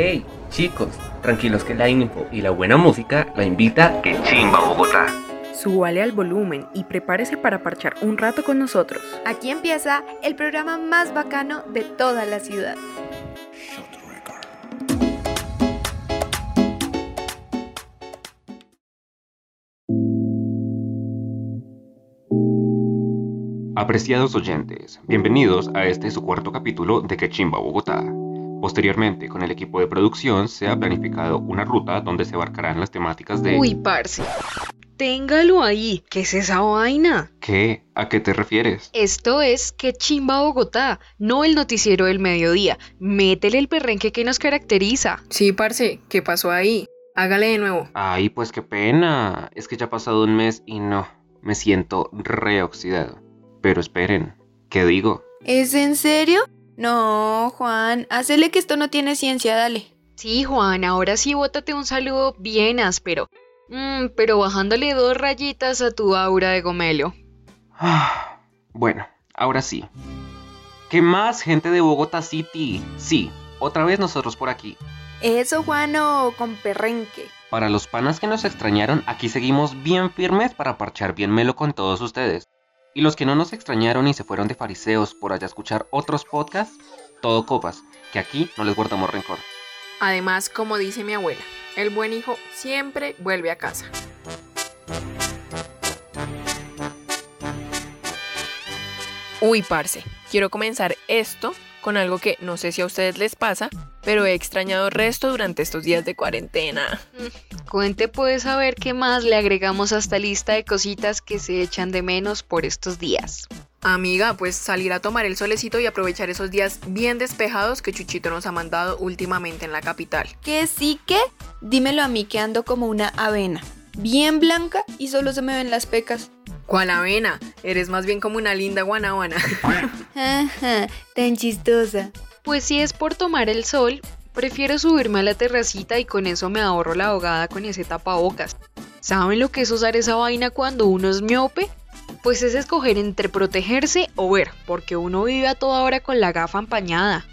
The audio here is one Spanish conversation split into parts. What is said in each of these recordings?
Hey, chicos, tranquilos que la info y la buena música la invita que chimba Bogotá. Súbale al volumen y prepárese para parchar un rato con nosotros. Aquí empieza el programa más bacano de toda la ciudad. Apreciados oyentes, bienvenidos a este su cuarto capítulo de Quechimba Bogotá. Posteriormente, con el equipo de producción, se ha planificado una ruta donde se abarcarán las temáticas de... Uy, parce. Téngalo ahí. ¿Qué es esa vaina? ¿Qué? ¿A qué te refieres? Esto es Que Chimba Bogotá, no el noticiero del mediodía. Métele el perrenque que nos caracteriza. Sí, parce, ¿qué pasó ahí? Hágale de nuevo. Ay, pues qué pena. Es que ya ha pasado un mes y no, me siento reoxidado. Pero esperen, ¿qué digo? ¿Es en serio? No, Juan, hacele que esto no tiene ciencia, dale. Sí, Juan, ahora sí bótate un saludo bien áspero. Mm, pero bajándole dos rayitas a tu aura de gomelo. Ah, bueno, ahora sí. ¿Qué más, gente de Bogotá City? Sí, otra vez nosotros por aquí. Eso, Juano, con perrenque. Para los panas que nos extrañaron, aquí seguimos bien firmes para parchar bien melo con todos ustedes. Y los que no nos extrañaron y se fueron de fariseos por allá escuchar otros podcasts, todo copas, que aquí no les guardamos rencor. Además, como dice mi abuela, el buen hijo siempre vuelve a casa. Uy, parce, quiero comenzar esto con algo que no sé si a ustedes les pasa, pero he extrañado resto durante estos días de cuarentena. Cuente pues a ver qué más le agregamos a esta lista de cositas que se echan de menos por estos días. Amiga, pues salir a tomar el solecito y aprovechar esos días bien despejados que Chuchito nos ha mandado últimamente en la capital. ¿Que sí que? Dímelo a mí que ando como una avena, bien blanca y solo se me ven las pecas. ¿Cuál avena? Eres más bien como una linda guanábana. Ajá, tan chistosa. Pues si es por tomar el sol, prefiero subirme a la terracita y con eso me ahorro la ahogada con ese tapabocas. ¿Saben lo que es usar esa vaina cuando uno es miope? Pues es escoger entre protegerse o ver, porque uno vive a toda hora con la gafa empañada.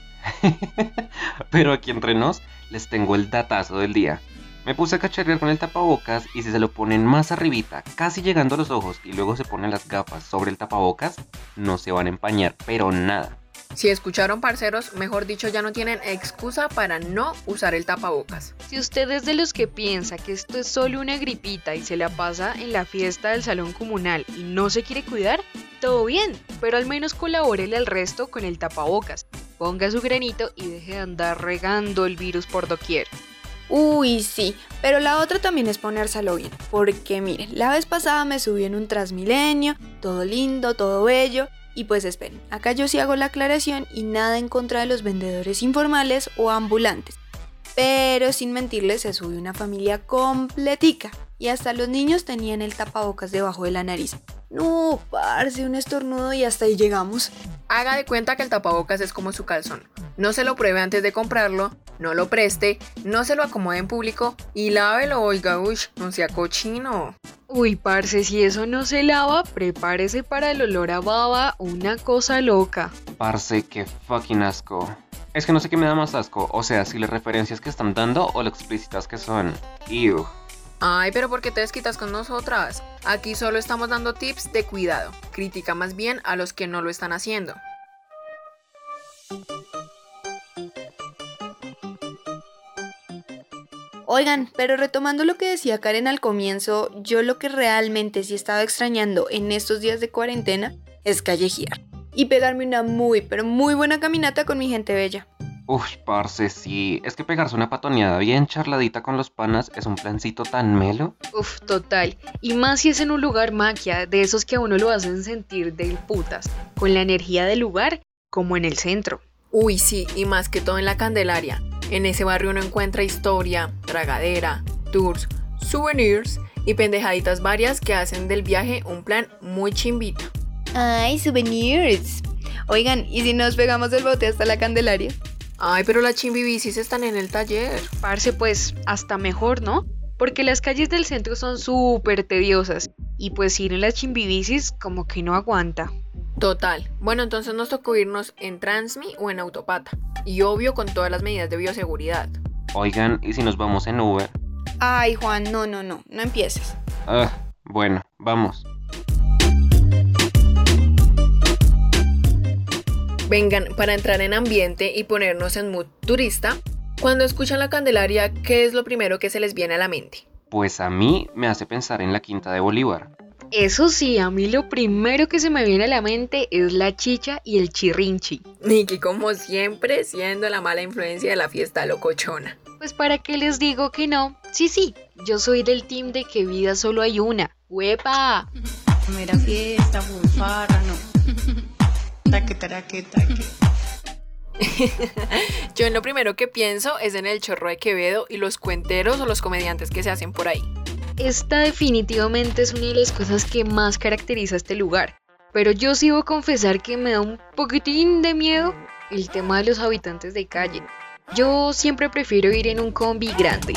Pero aquí entre nos, les tengo el datazo del día. Me puse a cacharrear con el tapabocas y si se lo ponen más arribita, casi llegando a los ojos, y luego se ponen las gafas sobre el tapabocas, no se van a empañar, pero nada. Si escucharon parceros, mejor dicho, ya no tienen excusa para no usar el tapabocas. Si usted es de los que piensa que esto es solo una gripita y se la pasa en la fiesta del salón comunal y no se quiere cuidar, todo bien, pero al menos colabórele al resto con el tapabocas. Ponga su granito y deje de andar regando el virus por doquier. Uy, sí, pero la otra también es ponérselo bien, porque miren, la vez pasada me subí en un Transmilenio, todo lindo, todo bello, y pues esperen, acá yo sí hago la aclaración y nada en contra de los vendedores informales o ambulantes. Pero sin mentirles, se subió una familia completica y hasta los niños tenían el tapabocas debajo de la nariz. No, parce, un estornudo y hasta ahí llegamos. Haga de cuenta que el tapabocas es como su calzón. No se lo pruebe antes de comprarlo, no lo preste, no se lo acomode en público y lávelo, oiga, uy, no sea cochino. Uy, parce, si eso no se lava, prepárese para el olor a baba, una cosa loca. Parce, qué fucking asco. Es que no sé qué me da más asco, o sea, si las referencias que están dando o lo explícitas que son. Ew. Ay, pero ¿por qué te desquitas con nosotras? Aquí solo estamos dando tips de cuidado. Critica más bien a los que no lo están haciendo. Oigan, pero retomando lo que decía Karen al comienzo, yo lo que realmente sí estaba extrañando en estos días de cuarentena es callejear y pegarme una muy, pero muy buena caminata con mi gente bella. Uf, parce, sí. Es que pegarse una patoneada bien charladita con los panas es un plancito tan melo. Uf, total. Y más si es en un lugar maquia, de esos que a uno lo hacen sentir del putas, con la energía del lugar, como en el centro. Uy, sí, y más que todo en la Candelaria. En ese barrio uno encuentra historia, tragadera, tours, souvenirs y pendejaditas varias que hacen del viaje un plan muy chimbito. Ay, souvenirs. Oigan, ¿y si nos pegamos el bote hasta la Candelaria? Ay, pero las chimbibicis están en el taller. Parce, pues hasta mejor, ¿no? Porque las calles del centro son súper tediosas y pues ir en las chimbibicis como que no aguanta. Total. Bueno, entonces nos tocó irnos en Transmi o en Autopata. Y obvio con todas las medidas de bioseguridad. Oigan, ¿y si nos vamos en Uber? Ay, Juan, no, no, no, no empieces. Ah, bueno, vamos. Vengan, para entrar en ambiente y ponernos en mood turista, cuando escuchan la Candelaria, ¿qué es lo primero que se les viene a la mente? Pues a mí me hace pensar en la Quinta de Bolívar. Eso sí, a mí lo primero que se me viene a la mente es la chicha y el chirrinchi. Niki, como siempre, siendo la mala influencia de la fiesta locochona. Pues para qué les digo que no, sí, sí, yo soy del team de que vida solo hay una. ¡Huepa! Mera fiesta, farra, no. Taque, taque, taque. Yo en lo primero que pienso es en el chorro de Quevedo y los cuenteros o los comediantes que se hacen por ahí. Esta definitivamente es una de las cosas que más caracteriza este lugar. Pero yo sí voy a confesar que me da un poquitín de miedo el tema de los habitantes de calle. Yo siempre prefiero ir en un combi grande.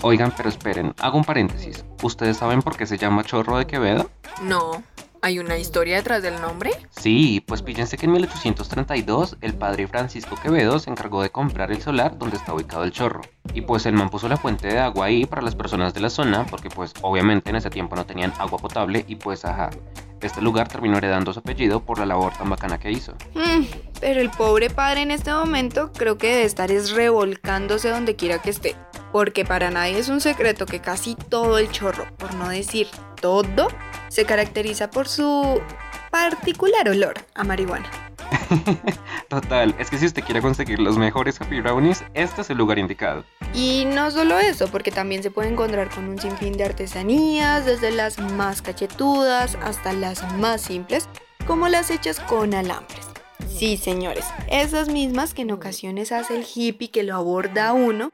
Oigan, pero esperen, hago un paréntesis. ¿Ustedes saben por qué se llama Chorro de Quevedo? No, ¿hay una historia detrás del nombre? Sí, pues fíjense que en 1832 el padre Francisco Quevedo se encargó de comprar el solar donde está ubicado el chorro. Y pues el man puso la fuente de agua ahí para las personas de la zona, porque pues obviamente en ese tiempo no tenían agua potable y pues ajá. Este lugar terminó heredando su apellido por la labor tan bacana que hizo. Mm, pero el pobre padre en este momento creo que debe estar es revolcándose donde quiera que esté. Porque para nadie es un secreto que casi todo el chorro, por no decir todo, se caracteriza por su particular olor a marihuana. Total, es que si usted quiere conseguir los mejores happy brownies, este es el lugar indicado. Y no solo eso, porque también se puede encontrar con un sinfín de artesanías, desde las más cachetudas hasta las más simples, como las hechas con alambres. Sí, señores, esas mismas que en ocasiones hace el hippie que lo aborda a uno.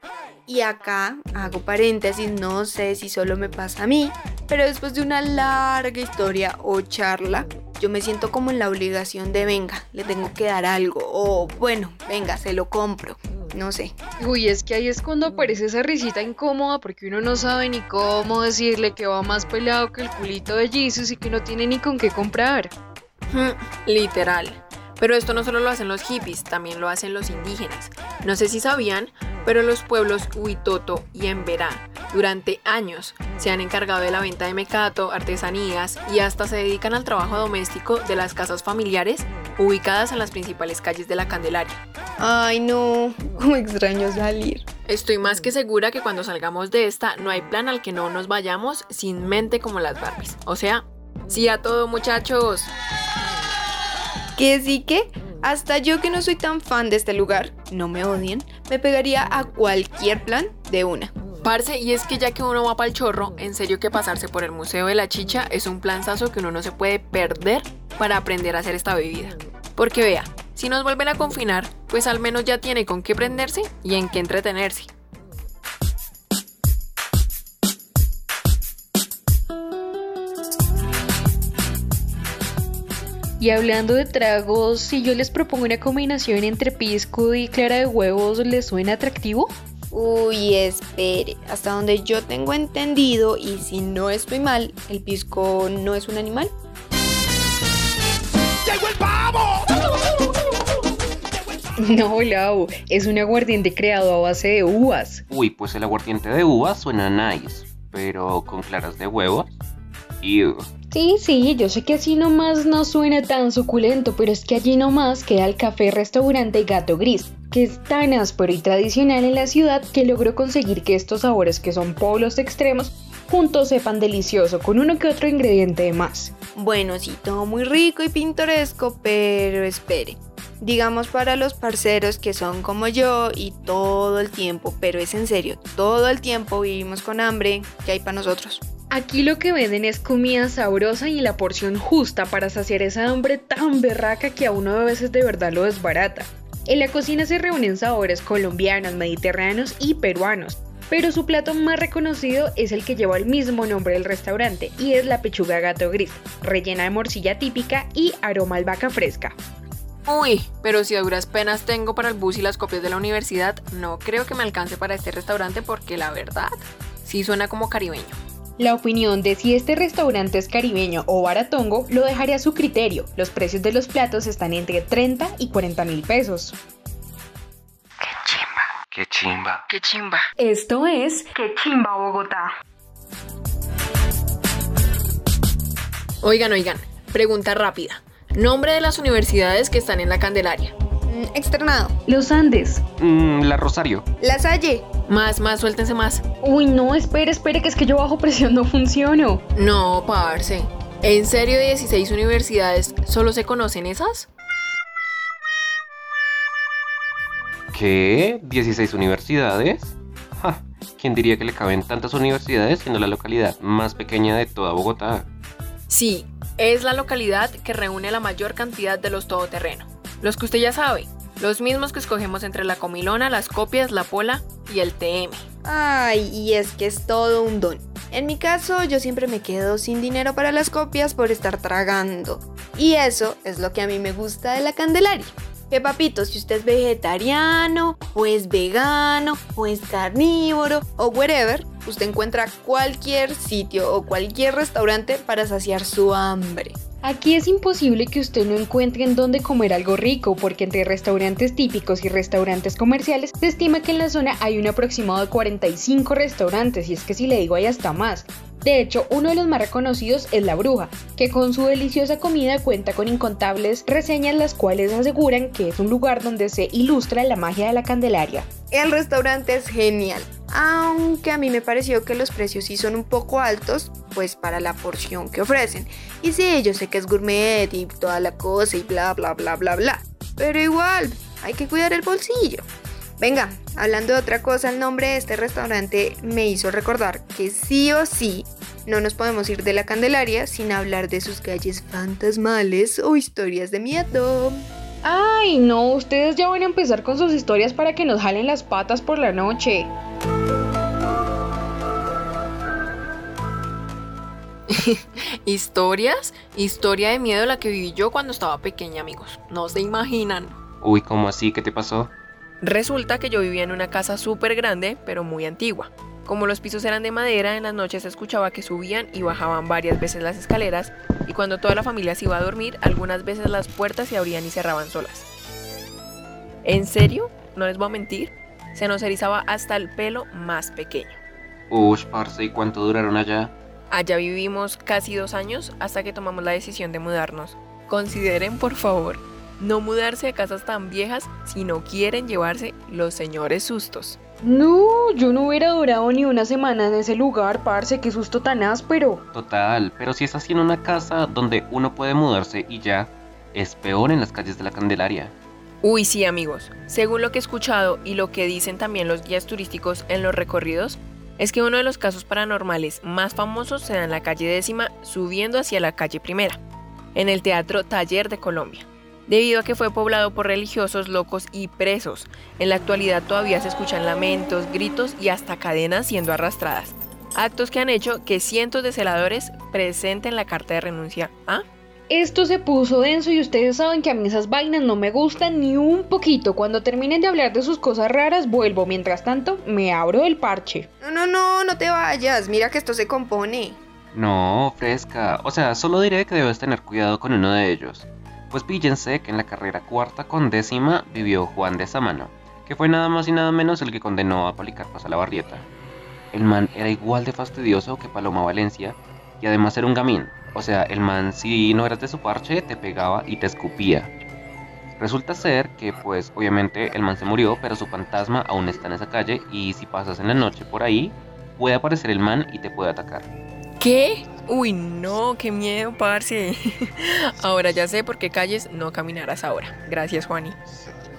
Y acá hago paréntesis, no sé si solo me pasa a mí, pero después de una larga historia o charla, yo me siento como en la obligación de venga, le tengo que dar algo, o bueno, venga, se lo compro, no sé. Uy, es que ahí es cuando aparece esa risita incómoda porque uno no sabe ni cómo decirle que va más pelado que el culito de Jesus y que no tiene ni con qué comprar. Literal. Pero esto no solo lo hacen los hippies, también lo hacen los indígenas. No sé si sabían, pero los pueblos Huitoto y Emberá durante años se han encargado de la venta de mecato, artesanías y hasta se dedican al trabajo doméstico de las casas familiares ubicadas en las principales calles de la Candelaria. Ay no, cómo extraño salir. Estoy más que segura que cuando salgamos de esta no hay plan al que no nos vayamos sin mente como las Barbies. O sea, sí a todo muchachos. Que sí que, hasta yo que no soy tan fan de este lugar, no me odien, me pegaría a cualquier plan de una. Parce, y es que ya que uno va para el chorro, en serio que pasarse por el Museo de la Chicha es un planzazo que uno no se puede perder para aprender a hacer esta bebida. Porque vea, si nos vuelven a confinar, pues al menos ya tiene con qué prenderse y en qué entretenerse. Y hablando de tragos, si yo les propongo una combinación entre pisco y clara de huevos, ¿les suena atractivo? Uy, espere, hasta donde yo tengo entendido, y si no estoy mal, el pisco no es un animal. ¡Llegó el pavo! No, Lau, es un aguardiente creado a base de uvas. Uy, pues el aguardiente de uvas suena nice, pero con claras de huevos. Ew. Sí, sí, yo sé que así nomás no suena tan suculento, pero es que allí nomás queda el café restaurante Gato Gris, que es tan áspero y tradicional en la ciudad que logró conseguir que estos sabores que son polos extremos juntos sepan delicioso con uno que otro ingrediente de más. Bueno, sí, todo muy rico y pintoresco, pero espere. Digamos para los parceros que son como yo y todo el tiempo, pero es en serio, todo el tiempo vivimos con hambre, ¿qué hay para nosotros? Aquí lo que venden es comida sabrosa y la porción justa para saciar esa hambre tan berraca que a uno a veces de verdad lo desbarata. En la cocina se reúnen sabores colombianos, mediterráneos y peruanos, pero su plato más reconocido es el que lleva el mismo nombre del restaurante y es la pechuga gato gris, rellena de morcilla típica y aroma albahaca fresca. Uy, pero si a duras penas tengo para el bus y las copias de la universidad, no creo que me alcance para este restaurante porque la verdad, sí suena como caribeño. La opinión de si este restaurante es caribeño o baratongo lo dejaré a su criterio. Los precios de los platos están entre 30 y 40 mil pesos. Qué chimba. Qué chimba. Esto es ¡Qué chimba Bogotá! Oigan, oigan, pregunta rápida. Nombre de las universidades que están en la Candelaria. Mm, Externado. Los Andes. Mm, la Rosario. La Salle. Más, más, suéltense más. Uy, no, espere, espere, que es que yo bajo presión no funciono. No, parce. ¿En serio de 16 universidades solo se conocen esas? ¿Qué? ¿16 universidades? Ja, ¿Quién diría que le caben tantas universidades siendo la localidad más pequeña de toda Bogotá? Sí, es la localidad que reúne la mayor cantidad de los todoterreno. Los que usted ya sabe, los mismos que escogemos entre la comilona, las copias, la pola y el TM. Ay, y es que es todo un don. En mi caso, yo siempre me quedo sin dinero para las copias por estar tragando. Y eso es lo que a mí me gusta de la Candelaria. Que papito, si usted es vegetariano, o es vegano, o es carnívoro, o whatever, usted encuentra cualquier sitio o cualquier restaurante para saciar su hambre. Aquí es imposible que usted no encuentre en dónde comer algo rico, porque entre restaurantes típicos y restaurantes comerciales se estima que en la zona hay un aproximado de 45 restaurantes, y es que si le digo hay hasta más. De hecho, uno de los más reconocidos es La Bruja, que con su deliciosa comida cuenta con incontables reseñas las cuales aseguran que es un lugar donde se ilustra la magia de la Candelaria. El restaurante es genial, aunque a mí me pareció que los precios sí son un poco altos, pues para la porción que ofrecen. Y sí, yo sé que es gourmet y toda la cosa y bla bla bla bla bla, pero igual, hay que cuidar el bolsillo. Venga, hablando de otra cosa, el nombre de este restaurante me hizo recordar que sí o sí no nos podemos ir de la Candelaria sin hablar de sus calles fantasmales o historias de miedo. Ay, no, ustedes ya van a empezar con sus historias para que nos jalen las patas por la noche. ¿Historias? Historia de miedo la que viví yo cuando estaba pequeña, amigos. No se imaginan. Uy, ¿cómo así? ¿Qué te pasó? Resulta que yo vivía en una casa súper grande, pero muy antigua. Como los pisos eran de madera, en las noches se escuchaba que subían y bajaban varias veces las escaleras, y cuando toda la familia se iba a dormir, algunas veces las puertas se abrían y cerraban solas. ¿En serio? No les voy a mentir. Se nos erizaba hasta el pelo más pequeño. Uy, parce, ¿y cuánto duraron allá? Allá vivimos casi dos años hasta que tomamos la decisión de mudarnos. Consideren, por favor, no mudarse a casas tan viejas si no quieren llevarse los señores sustos. No, yo no hubiera durado ni una semana en ese lugar, parce, qué susto tan áspero. Total, pero si es así en una casa donde uno puede mudarse y ya, es peor en las calles de la Candelaria. Uy, sí, amigos. Según lo que he escuchado y lo que dicen también los guías turísticos en los recorridos, es que uno de los casos paranormales más famosos se da en la calle décima subiendo hacia la calle primera, en el Teatro Taller de Colombia. Debido a que fue poblado por religiosos locos y presos, en la actualidad todavía se escuchan lamentos, gritos y hasta cadenas siendo arrastradas. Actos que han hecho que cientos de celadores presenten la carta de renuncia. ¿Ah? Esto se puso denso y ustedes saben que a mí esas vainas no me gustan ni un poquito. Cuando terminen de hablar de sus cosas raras, vuelvo. Mientras tanto, me abro el parche. No, no, no, no te vayas, mira que esto se compone. No, fresca. O sea, solo diré que debes tener cuidado con uno de ellos. Pues píllense que en la carrera cuarta con décima vivió Juan de Samano, que fue nada más y nada menos el que condenó a Policarpas a la barrieta. El man era igual de fastidioso que Paloma Valencia y además era un gamín. O sea, el man si no eras de su parche te pegaba y te escupía. Resulta ser que pues obviamente el man se murió, pero su fantasma aún está en esa calle y si pasas en la noche por ahí, puede aparecer el man y te puede atacar. ¿Qué? Uy, no, qué miedo, parce. ahora ya sé por qué calles no caminarás ahora. Gracias, Juani.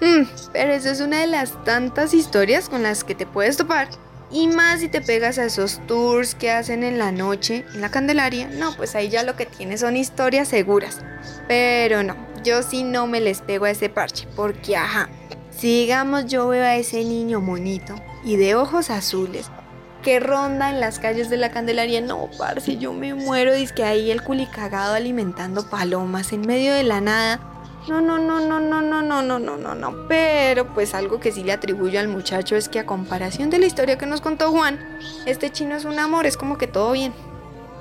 Mm, pero eso es una de las tantas historias con las que te puedes topar. Y más si te pegas a esos tours que hacen en la noche, en la Candelaria. No, pues ahí ya lo que tienes son historias seguras. Pero no, yo sí no me les pego a ese parche. Porque, ajá, si digamos yo veo a ese niño monito y de ojos azules que ronda en las calles de la Candelaria, no, parce, yo me muero. Dice que ahí el culicagado alimentando palomas en medio de la nada. No, no, no, no, no, no, no, no, no, no, no. Pero pues algo que sí le atribuyo al muchacho es que a comparación de la historia que nos contó Juan, este chino es un amor, es como que todo bien.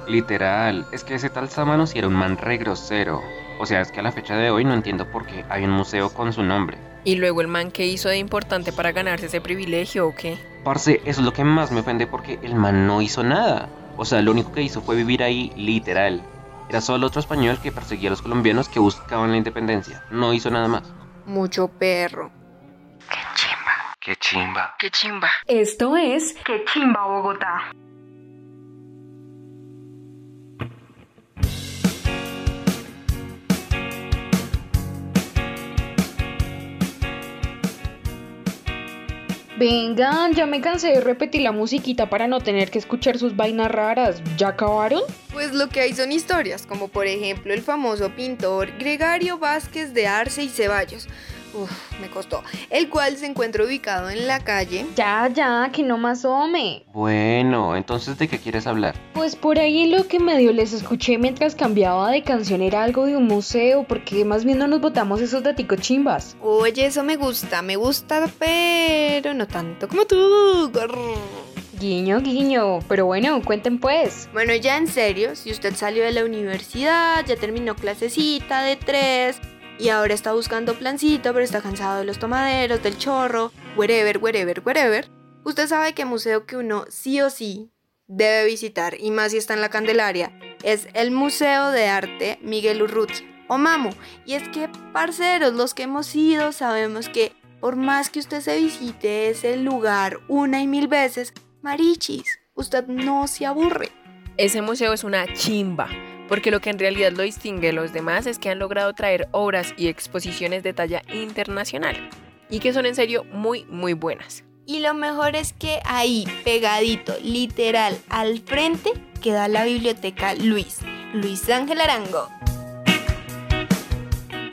Literal, es que ese tal Samano sí era un man re grosero. O sea, es que a la fecha de hoy no entiendo por qué hay un museo con su nombre. ¿Y luego el man que hizo de importante para ganarse ese privilegio o qué? Parce, eso es lo que más me ofende porque el man no hizo nada. O sea, lo único que hizo fue vivir ahí literal. Era solo otro español que perseguía a los colombianos que buscaban la independencia. No hizo nada más. Mucho perro. Qué chimba. Qué chimba. Esto es Qué chimba Bogotá. Vengan, ya me cansé de repetir la musiquita para no tener que escuchar sus vainas raras. ¿Ya acabaron? Pues lo que hay son historias, como por ejemplo el famoso pintor Gregario Vázquez de Arce y Ceballos. Uf, me costó. El cual se encuentra ubicado en la calle. Ya, ya, que no más home. Bueno, entonces ¿de qué quieres hablar? Pues por ahí lo que medio les escuché mientras cambiaba de canción era algo de un museo, porque más bien no nos botamos esos daticos chimbas. Oye, eso me gusta, me gusta, pero no tanto como tú. Grrr. Guiño, guiño. Pero bueno, cuenten pues. Bueno, ya en serio, si usted salió de la universidad, ya terminó clasecita de tres y ahora está buscando plancito, pero está cansado de los tomaderos, del chorro, wherever, wherever, wherever, usted sabe que museo que uno sí o sí debe visitar, y más si está en la Candelaria, es el Museo de Arte Miguel Urrutia, o MAMU. Y es que, parceros, los que hemos ido sabemos que por más que usted se visite ese lugar una y mil veces, marichis, usted no se aburre. Ese museo es una chimba, porque lo que en realidad lo distingue de los demás es que han logrado traer obras y exposiciones de talla internacional, y que son en serio muy, muy buenas. Y lo mejor es que ahí, pegadito, literal, al frente, queda la biblioteca Luis, Luis Ángel Arango.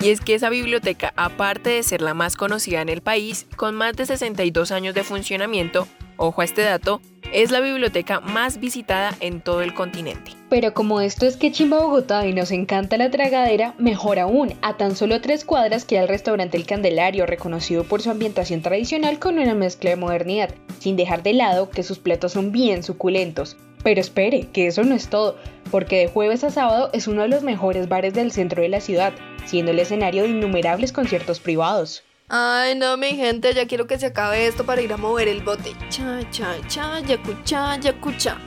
Y es que esa biblioteca, aparte de ser la más conocida en el país, con más de 62 años de funcionamiento, ojo a este dato, es la biblioteca más visitada en todo el continente. Pero como esto es que chimba Bogotá y nos encanta la tragadera, mejor aún, a tan solo tres cuadras queda el restaurante El Candelario, reconocido por su ambientación tradicional con una mezcla de modernidad, sin dejar de lado que sus platos son bien suculentos. Pero espere, que eso no es todo, porque de jueves a sábado es uno de los mejores bares del centro de la ciudad, siendo el escenario de innumerables conciertos privados. Ay, no, mi gente, ya quiero que se acabe esto para ir a mover el bote. Cha, cha, cha, yacucha, yacucha.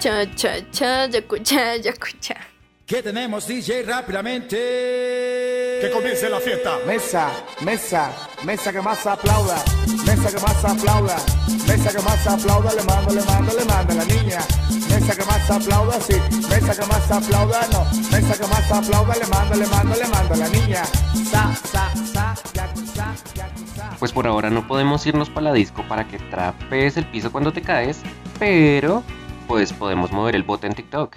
Cha, cha, cha, yacucha, yacucha. ¿Qué tenemos, DJ, rápidamente? Que comience la fiesta. Mesa, mesa, mesa que más aplauda, mesa que más aplauda, mesa que más aplauda, le mando, le mando, le mando a la niña. Mesa que más aplauda, sí, mesa que más aplauda, no, mesa que más aplauda, le mando, le mando, le mando a la niña. Sa, sa, sa. Pues por ahora no podemos irnos para la disco para que trapees el piso cuando te caes, pero pues podemos mover el bote en TikTok.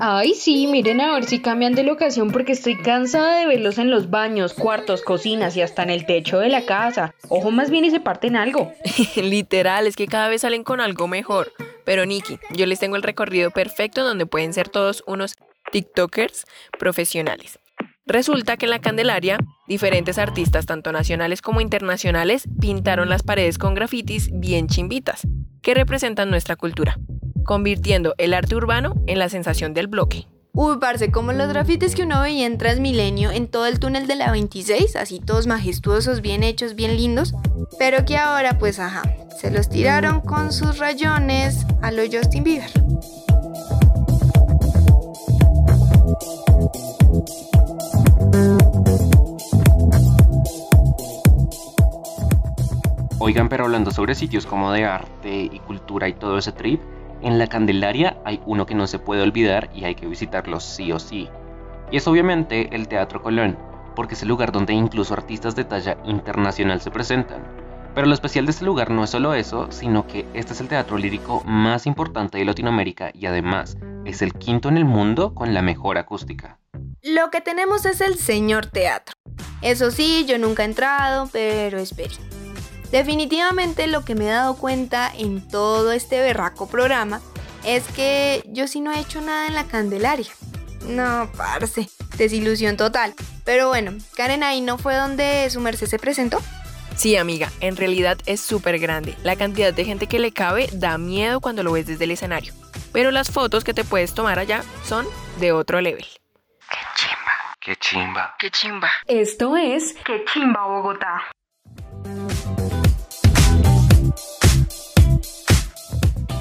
Ay, sí, miren a ver si cambian de locación porque estoy cansada de verlos en los baños, cuartos, cocinas y hasta en el techo de la casa. Ojo más bien y se parten algo. Literal, es que cada vez salen con algo mejor. Pero Nikki, yo les tengo el recorrido perfecto donde pueden ser todos unos TikTokers profesionales. Resulta que en la Candelaria, diferentes artistas, tanto nacionales como internacionales, pintaron las paredes con grafitis bien chimbitas, que representan nuestra cultura, convirtiendo el arte urbano en la sensación del bloque. Uy, parce, como los grafitis que uno veía en Transmilenio en todo el túnel de la 26, así todos majestuosos, bien hechos, bien lindos, pero que ahora, pues ajá, se los tiraron con sus rayones a lo Justin Bieber. Oigan, pero hablando sobre sitios como de arte y cultura y todo ese trip, en la Candelaria hay uno que no se puede olvidar y hay que visitarlo sí o sí. Y es obviamente el Teatro Colón, porque es el lugar donde incluso artistas de talla internacional se presentan. Pero lo especial de este lugar no es solo eso, sino que este es el teatro lírico más importante de Latinoamérica y además es el quinto en el mundo con la mejor acústica. Lo que tenemos es el señor teatro. Eso sí, yo nunca he entrado, pero espere. Definitivamente lo que me he dado cuenta en todo este berraco programa es que yo sí no he hecho nada en la Candelaria. No, parce, desilusión total. Pero bueno, Karen ahí no fue donde su merced se presentó. Sí, amiga, en realidad es súper grande. La cantidad de gente que le cabe da miedo cuando lo ves desde el escenario. pero las fotos que te puedes tomar allá son de otro level. Qué chimba. Qué chimba. Esto es Qué chimba Bogotá.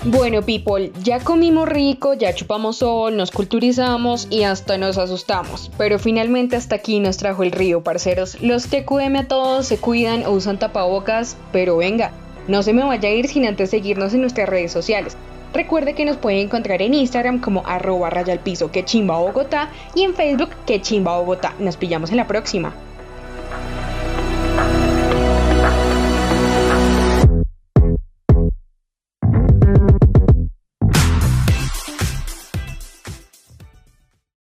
Bueno, people, ya comimos rico, ya chupamos sol, nos culturizamos y hasta nos asustamos. Pero finalmente hasta aquí nos trajo el río, parceros. Los TQM a todos se cuidan o usan tapabocas, pero venga, no se me vaya a ir sin antes seguirnos en nuestras redes sociales. Recuerde que nos puede encontrar en Instagram como arroba raya al piso que chimba Bogotá y en Facebook que chimba Bogotá. Nos pillamos en la próxima.